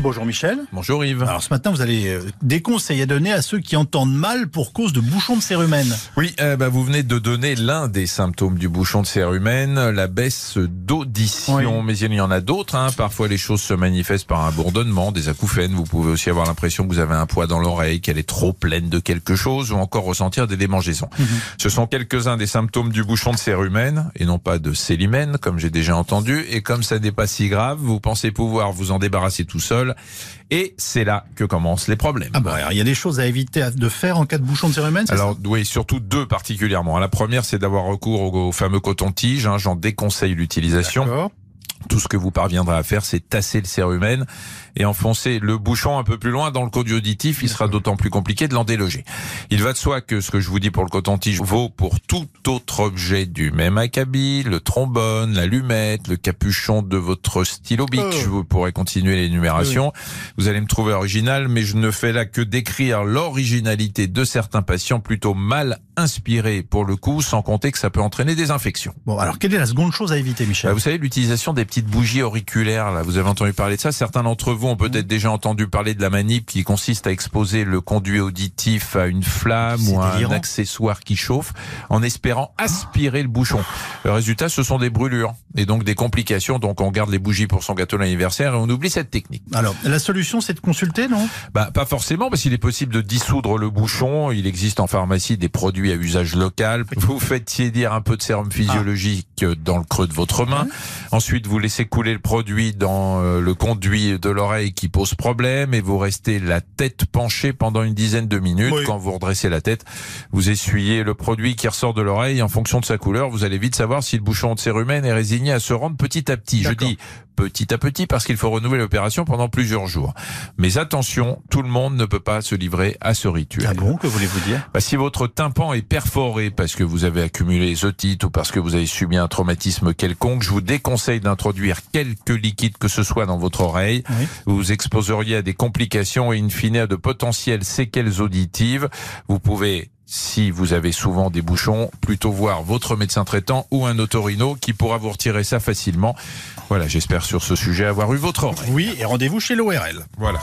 Bonjour Michel. Bonjour Yves. Alors ce matin, vous avez euh, des conseils à donner à ceux qui entendent mal pour cause de bouchons de cérumen. Oui, euh, bah, vous venez de donner l'un des symptômes du bouchon de cérumen, la baisse d'audition. Oui. Mais il y en a d'autres. hein. Parfois, les choses se manifestent par un bourdonnement, des acouphènes. Vous pouvez aussi avoir l'impression que vous avez un poids dans l'oreille, qu'elle est trop pleine de quelque chose, ou encore ressentir des démangeaisons. Ce sont quelques-uns des symptômes du bouchon de cérumen, et non pas de célimène, comme j'ai déjà entendu. Et comme ça n'est pas si grave, vous pensez pouvoir vous en débarrasser tout seul. Et c'est là que commencent les problèmes. Ah bah alors, il y a des choses à éviter de faire en cas de bouchon de cérumen, Alors oui, surtout deux particulièrement. La première, c'est d'avoir recours au, au fameux coton-tige. hein. J'en déconseille ça l'utilisation. Tout ce que vous parviendrez à faire, c'est tasser le cérumen et enfoncer le bouchon un peu plus loin dans le conduit auditif. Il sera d'autant plus compliqué de l'en déloger. Il va de soi que ce que je vous dis pour le coton-tige vaut pour tout autre objet du même acabit, le trombone, l'allumette, le capuchon de votre stylo bic. Oh. Je vous pourrais continuer l'énumération. Vous allez me trouver original, mais je ne fais là que décrire l'originalité de certains patients plutôt mal inspirés pour le coup, sans compter que ça peut entraîner des infections. Bon, alors quelle est la seconde chose à éviter, Bah, Michel vous savez, l'utilisation des petites bougies auriculaires, là, vous avez entendu parler de ça? Certains d'entre vous ont peut-être déjà entendu parler de la manip qui consiste à exposer le conduit auditif à une flamme ou à un accessoire qui chauffe en espérant aspirer le bouchon. Le résultat, ce sont des brûlures et donc des complications. Donc on garde les bougies pour son gâteau d'anniversaire et on oublie cette technique. Alors, la solution, c'est de consulter, non? Bah, pas forcément, parce qu'il est possible de dissoudre le bouchon. Il existe en pharmacie des produits à usage local. Vous faites tiédir un peu de sérum physiologique dans le creux de votre main. Ensuite, vous laissez couler le produit dans euh, le conduit de l'oreille qui pose problème et vous restez la tête penchée pendant une dizaine de minutes. Oui. Quand vous redressez la tête, vous essuyez le produit qui ressort de l'oreille. En fonction de sa couleur, vous allez vite savoir si le bouchon de cérumen est résigné à se rendre petit à petit. Je dis petit à petit parce qu'il faut renouveler l'opération pendant plusieurs jours. Mais attention, tout le monde ne peut pas se livrer à ce rituel. Ah bon, que voulez-vous dire? Bah, si votre tympan est perforé parce que vous avez accumulé les otites ou parce que vous avez subi un traumatisme quelconque, je vous déconseille d'introduire quelque liquide que ce soit dans votre oreille. Oui. Vous vous exposeriez à des complications et in fine à de potentielles séquelles auditives. Vous pouvez si vous avez souvent des bouchons, plutôt voir votre médecin traitant ou un otorino qui pourra vous retirer ça facilement. Voilà, j'espère sur ce sujet avoir eu votre oreille. Oui, et rendez-vous chez l'ORL. Voilà.